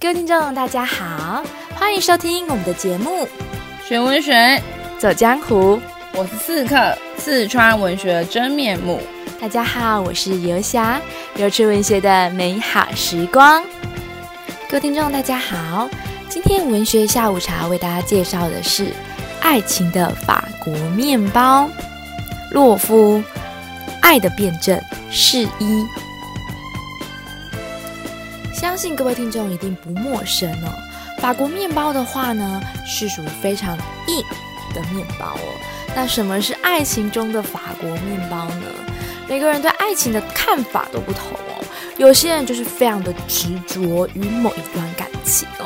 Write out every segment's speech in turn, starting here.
各位听众，大家好，欢迎收听我们的节目《学文学走江湖》。我是刺客，四川文学的真面目。大家好，我是游侠，游出文学的美好时光。各位听众，大家好，今天文学下午茶为大家介绍的是《爱情的法国面包》，洛夫《爱的辩证是一》。相信各位听众一定不陌生哦。法国面包的话呢，是属于非常硬的面包哦。那什么是爱情中的法国面包呢？每个人对爱情的看法都不同哦。有些人就是非常的执着于某一段感情哦，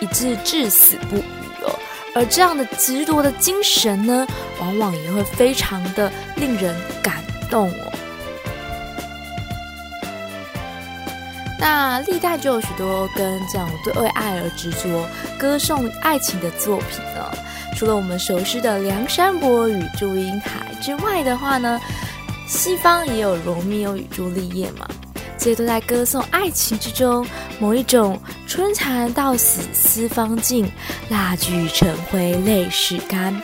以致至死不渝哦。而这样的执着的精神呢，往往也会非常的令人感动哦。那历代就有许多跟这样对为爱而执着、歌颂爱情的作品呢。除了我们熟悉的《梁山伯与祝英台》之外的话呢，西方也有《罗密欧与朱丽叶》嘛，这些都在歌颂爱情之中某一种春蚕到死丝方尽，蜡炬成灰泪始干，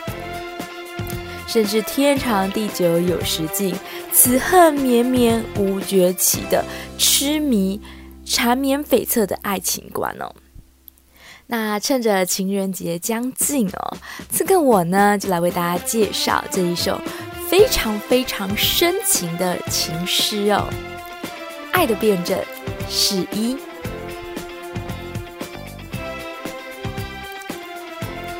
甚至天长地久有时尽，此恨绵绵无绝期的痴迷。缠绵悱恻的爱情观哦，那趁着情人节将近哦，这个我呢就来为大家介绍这一首非常非常深情的情诗哦，《爱的辩证是一》。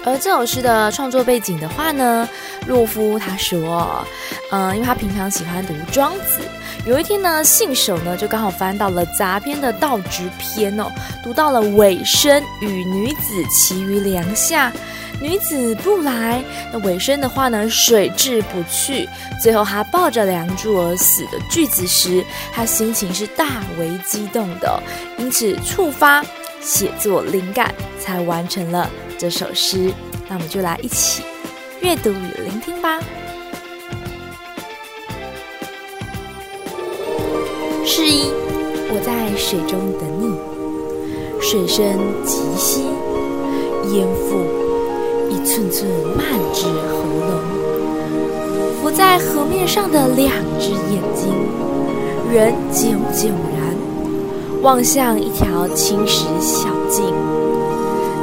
而这首诗的创作背景的话呢，洛夫他说，嗯、呃，因为他平常喜欢读《庄子》。有一天呢，信手呢就刚好翻到了杂篇的道直篇哦，读到了尾声，与女子期于梁下，女子不来。那尾声的话呢，水至不去，最后他抱着梁柱而死的句子时，他心情是大为激动的，因此触发写作灵感，才完成了这首诗。那我们就来一起阅读与聆听吧。是一，我在水中等你，水深及膝，淹腹，一寸寸漫至喉咙。浮在河面上的两只眼睛，仍炯炯然，望向一条青石小径，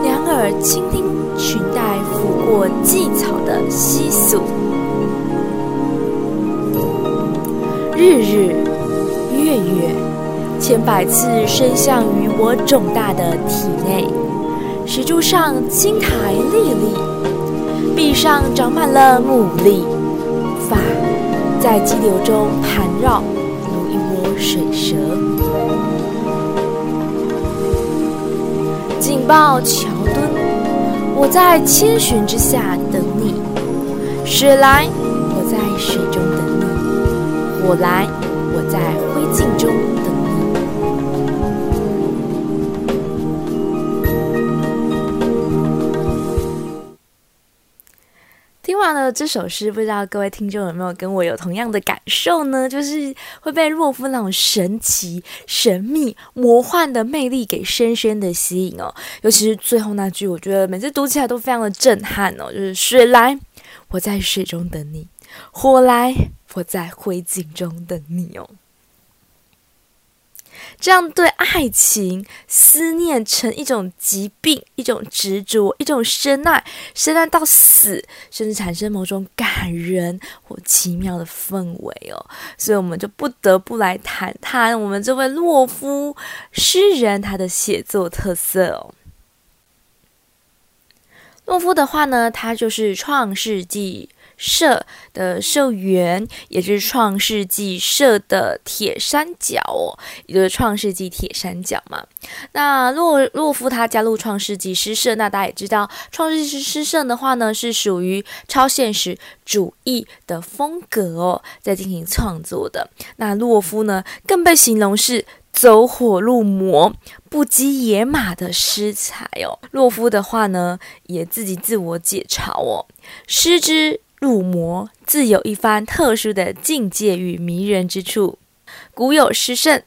两耳倾听裙带拂过蓟草的窸窣，日日。月月，千百次伸向于我肿大的体内，石柱上青苔历历，壁上长满了牡蛎，发在激流中盘绕，如一窝水蛇。紧抱桥墩，我在千寻之下等你；水来，我在水中等你；火来，我在灰烬中等你。听完了这首诗，不知道各位听众有没有跟我有同样的感受呢？就是会被洛夫那种神奇、神秘、魔幻的魅力给深深的吸引哦。尤其是最后那句，我觉得每次读起来都非常的震撼哦。就是水来，我在水中等你；火来。我在灰烬中等你哦。这样对爱情思念成一种疾病，一种执着，一种深爱，深爱到死，甚至产生某种感人或奇妙的氛围哦。所以，我们就不得不来谈谈我们这位洛夫诗人他的写作特色哦。洛夫的话呢，他就是《创世纪》社的社员，也就是创世纪社的铁三角哦，也就是创世纪铁三角嘛。那洛洛夫他加入创世纪诗社，那大家也知道，创世纪诗社的话呢，是属于超现实主义的风格哦，在进行创作的。那洛夫呢，更被形容是走火入魔、不羁野马的诗才哦。洛夫的话呢，也自己自我解嘲哦，诗之。入魔自有一番特殊的境界与迷人之处。古有诗圣、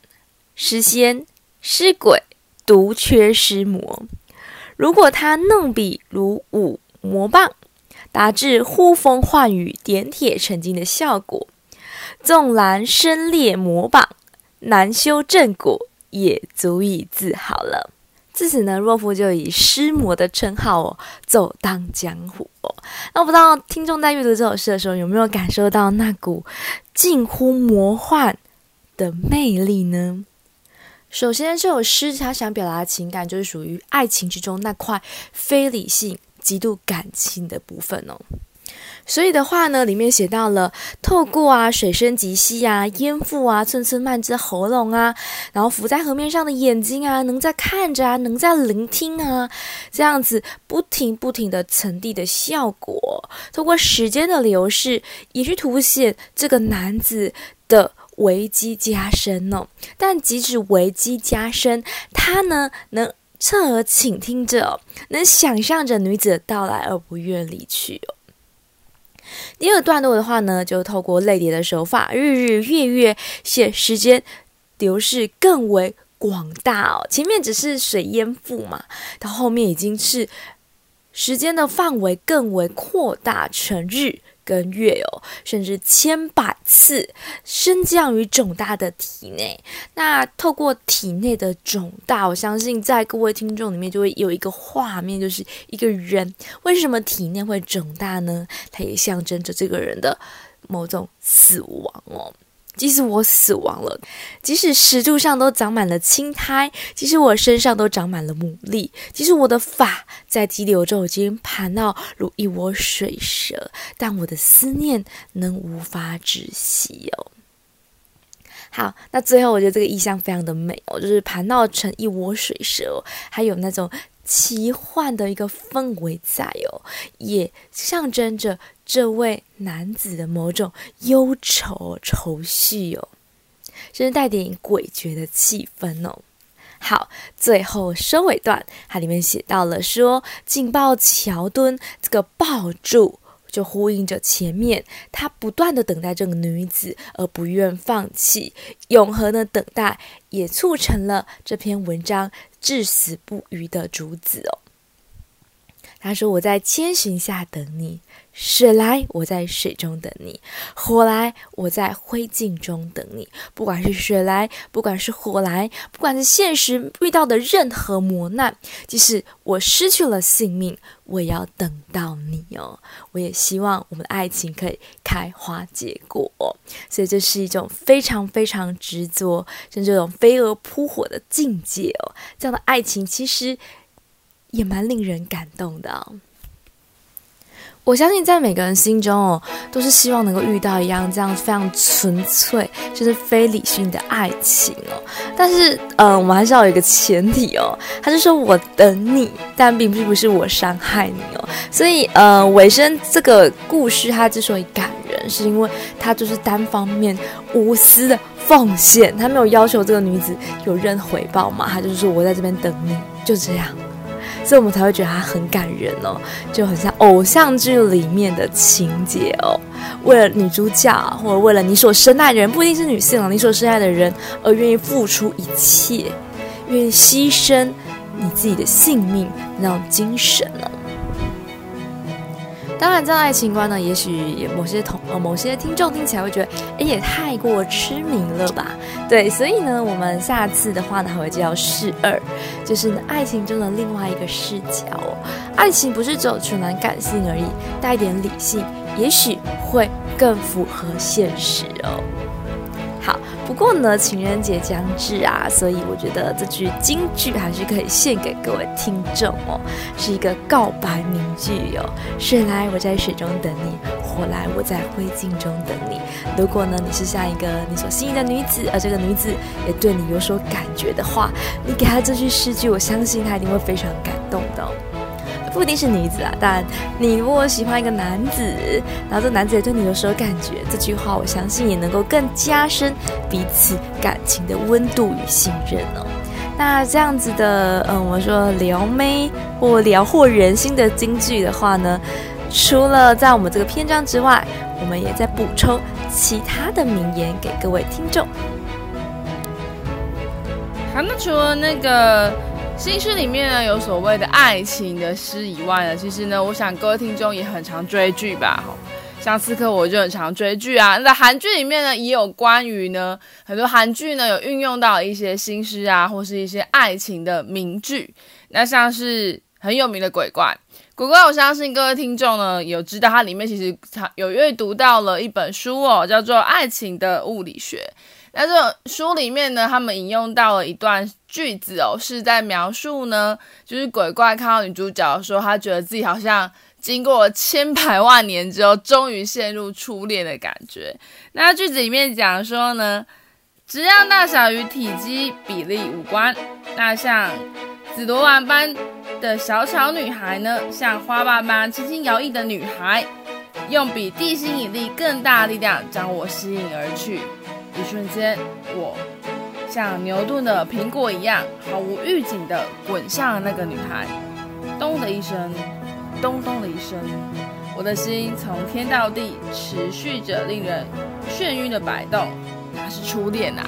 诗仙、诗鬼、独缺诗魔。如果他弄笔如舞魔棒，达至呼风唤雨、点铁成金的效果，纵然身列魔榜，难修正果，也足以自豪了。自此呢，若夫就以师魔的称号哦，走荡江湖哦。那我不知道听众在阅读这首诗的时候，有没有感受到那股近乎魔幻的魅力呢？首先，这首诗他想表达的情感，就是属于爱情之中那块非理性、极度感情的部分哦。所以的话呢，里面写到了透过啊水声急翕啊，烟雾啊寸寸漫至喉咙啊，然后浮在河面上的眼睛啊，能在看着啊，能在聆听啊，这样子不停不停的层递的效果，透过时间的流逝，也去凸显这个男子的危机加深哦。但即使危机加深，他呢能侧耳倾听着，能想象着女子的到来而不愿离去哦。第二段落的话呢，就透过类叠的手法，日日月月写时间流逝更为广大哦。前面只是水淹覆嘛，到后面已经是时间的范围更为扩大成日。跟月哦，甚至千百次升降于肿大的体内。那透过体内的肿大，我相信在各位听众里面就会有一个画面，就是一个人为什么体内会肿大呢？它也象征着这个人的某种死亡哦。即使我死亡了，即使石柱上都长满了青苔，即使我身上都长满了牡蛎，即使我的发在激流中已经盘绕如一窝水蛇，但我的思念能无法止息哦。好，那最后我觉得这个意象非常的美哦，就是盘绕成一窝水蛇，还有那种奇幻的一个氛围在哦，也象征着。这位男子的某种忧愁、愁绪哦，甚至带点诡谲的气氛哦。好，最后收尾段，它里面写到了说：“紧抱桥墩，这个爆柱就呼应着前面，他不断的等待这个女子，而不愿放弃，永恒的等待，也促成了这篇文章至死不渝的主旨哦。”他说：“我在千寻下等你。”水来，我在水中等你；火来，我在灰烬中等你。不管是水来，不管是火来，不管是现实遇到的任何磨难，即使我失去了性命，我也要等到你哦。我也希望我们的爱情可以开花结果。所以这是一种非常非常执着，像这种飞蛾扑火的境界哦。这样的爱情其实也蛮令人感动的。我相信在每个人心中哦，都是希望能够遇到一样这样非常纯粹，就是非理性的爱情哦。但是，嗯、我们还是要有一个前提哦，他就说我等你，但并不是我伤害你哦。所以，呃，尾声这个故事它之所以感人，是因为它就是单方面无私的奉献，他没有要求这个女子有任何回报嘛，他就是说我在这边等你，就这样。所以我们才会觉得它很感人哦，就很像偶像剧里面的情节哦。为了女主角，或者为了你所深爱的人，不一定是女性哦，你所深爱的人而愿意付出一切，愿意牺牲你自己的性命那种精神哦。当然，这样爱情观呢，也许某些同呃某些听众听起来会觉得，哎，也太过痴迷了吧？对，所以呢，我们下次的话呢，还会介绍事二，就是呢爱情中的另外一个视角哦。爱情不是只有纯然感性而已，带一点理性，也许会更符合现实哦。好，不过呢，情人节将至啊，所以我觉得这句金句还是可以献给各位听众哦，是一个告白名句哦。水来，我在水中等你；火来，我在灰烬中等你。如果呢，你是像一个你所心仪的女子，而这个女子也对你有所感觉的话，你给她这句诗句，我相信她一定会非常感动的。不一定是女子啊，但你如果喜欢一个男子，然后这男子也对你有所感觉，这句话我相信也能够更加深彼此感情的温度与信任哦。那这样子的，嗯，我们说撩妹或撩惑人心的金句的话呢，除了在我们这个篇章之外，我们也在补充其他的名言给各位听众。好，那除了那个新诗里面呢，有所谓的爱情的诗以外呢，其实呢，我想各位听众也很常追剧吧，像刺客我就很常追剧啊。那在韩剧里面呢，也有关于呢很多韩剧呢有运用到一些新诗啊，或是一些爱情的名句。那像是很有名的鬼怪，鬼怪，我相信各位听众呢有知道，它里面其实有阅读到了一本书哦，叫做《爱情的物理学》。那这种书里面呢，他们引用到了一段句子哦，是在描述呢，就是鬼怪看到女主角说，他觉得自己好像经过千百万年之后，终于陷入初恋的感觉。那句子里面讲说呢，质量大小与体积比例无关。那像紫罗兰般的小巧女孩呢，像花瓣般轻轻摇曳的女孩，用比地心引力更大的力量将我吸引而去。一瞬间，我像牛顿的苹果一样，毫无预警地滚向了那个女孩。咚的一声，咚咚的一声，我的心从天到地持续着令人眩晕的摆动。那是初恋呐！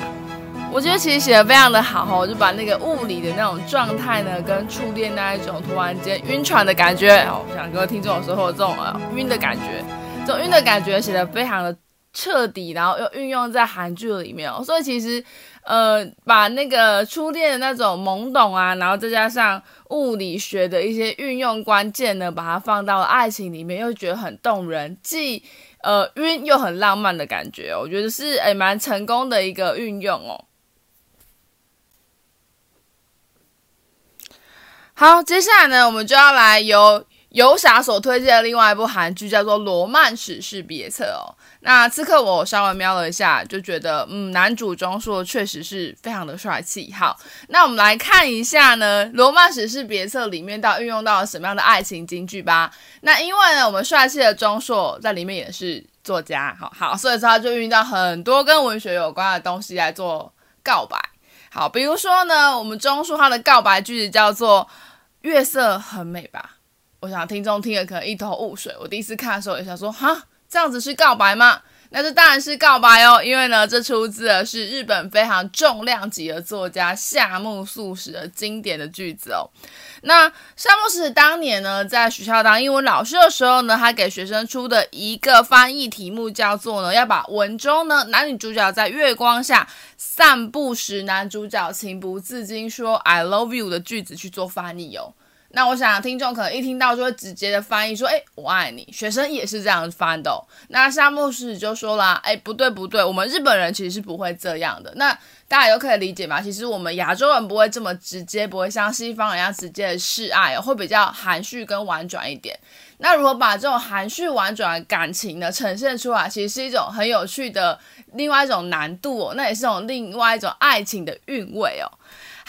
我觉得其实写的非常的好，我就把那个物理的那种状态呢，跟初恋那一种突然间晕船的感觉，哦，想各位听众有时候这种呃晕的感觉，这种晕的感觉写的非常的。彻底，然后又运用在韩剧里面哦，所以其实，呃，把那个初恋的那种懵懂啊，然后再加上物理学的一些运用关键呢，把它放到了爱情里面，又觉得很动人，既呃晕又很浪漫的感觉，我觉得是诶蛮成功的一个运用哦。好，接下来呢，我们就要来由游侠所推荐的另外一部韩剧，叫做《罗曼史诗别册》哦。那刺客我稍微瞄了一下，就觉得嗯，男主钟硕确实是非常的帅气。好，那我们来看一下呢，《罗曼史诗别册》里面到运用到了什么样的爱情金句吧。那因为呢，我们帅气的钟硕在里面也是作家，好好，所以说他就运用到很多跟文学有关的东西来做告白。好，比如说呢，我们钟硕他的告白句子叫做“月色很美吧”。我想听众听了可能一头雾水。我第一次看的时候也想说，哈。这样子是告白吗？那这当然是告白哦，因为呢，这出自的是日本非常重量级的作家夏目漱石的经典的句子哦。那夏目漱石当年呢，在学校当英文老师的时候呢，他给学生出的一个翻译题目叫做呢，要把文中呢男女主角在月光下散步时，男主角情不自禁说 “I love you” 的句子去做翻译哦。那我想听众可能一听到就会直接的翻译说，诶，我爱你。学生也是这样翻的哦。那夏目漱石就说啦，诶，不对不对，我们日本人其实是不会这样的。那大家都可以理解嘛，其实我们亚洲人不会这么直接，不会像西方人一样直接的示爱，会比较含蓄跟婉转一点。那如何把这种含蓄婉转的感情呢呈现出来，其实是一种很有趣的另外一种难度哦，那也是种另外一种爱情的韵味哦。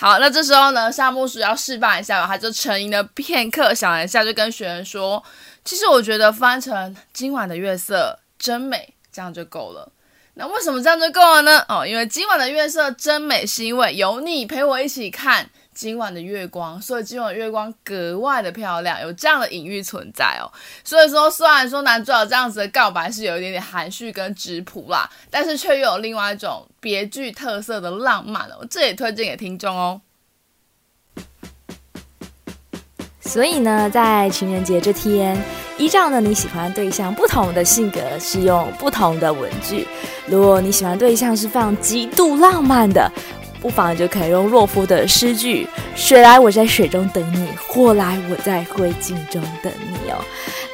好，那这时候呢，夏目漱要示范一下吧，他就沉吟了片刻，想了一下，就跟学员说：“其实我觉得翻成今晚的月色真美，这样就够了。那为什么这样就够了呢？哦，因为今晚的月色真美，是因为有你陪我一起看。”今晚的月光，所以今晚的月光格外的漂亮，有这样的隐喻存在哦。所以说，虽然说男主角这样子的告白是有一点点含蓄跟质朴啦，但是却又有另外一种别具特色的浪漫哦。这也推荐给听众哦。所以呢，在情人节这天，依照呢你喜欢对象不同的性格，使用不同的文具。如果你喜欢对象是非常极度浪漫的。不妨就可以用洛夫的诗句“水来我在水中等你，火来我在灰烬中等你”哦。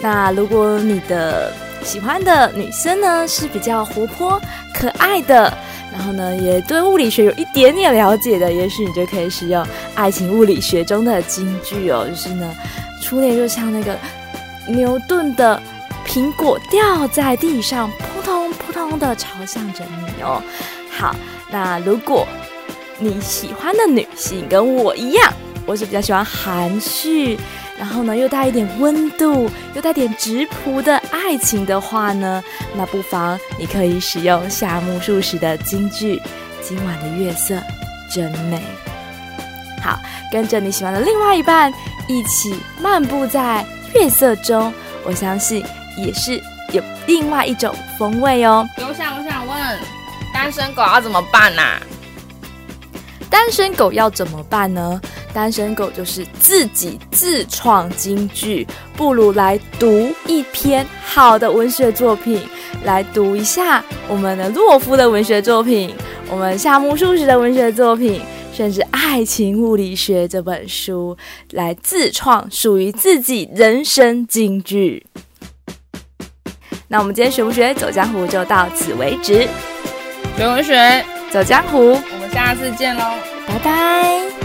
那如果你的喜欢的女生呢是比较活泼可爱的，然后呢也对物理学有一点点了解的，也许你就可以使用爱情物理学中的金句哦，就是呢，初恋就像那个牛顿的苹果掉在地上，扑通扑通的朝向着你哦。好，那如果你喜欢的女性跟我一样，我是比较喜欢含蓄，然后呢又带一点温度，又带点质朴的爱情的话呢，那不妨你可以使用夏目漱石的金句：“今晚的月色真美。”好，跟着你喜欢的另外一半一起漫步在月色中，我相信也是有另外一种风味哦。我想，我想问，单身狗要怎么办呢、啊？单身狗要怎么办呢？单身狗就是自己自创金句，不如来读一篇好的文学作品，来读一下我们的洛夫的文学作品，我们夏目漱石的文学作品，甚至《爱情物理学》这本书，来自创属于自己人生金句。那我们今天学不学走江湖就到此为止，学文学走江湖，下次见喽，拜拜。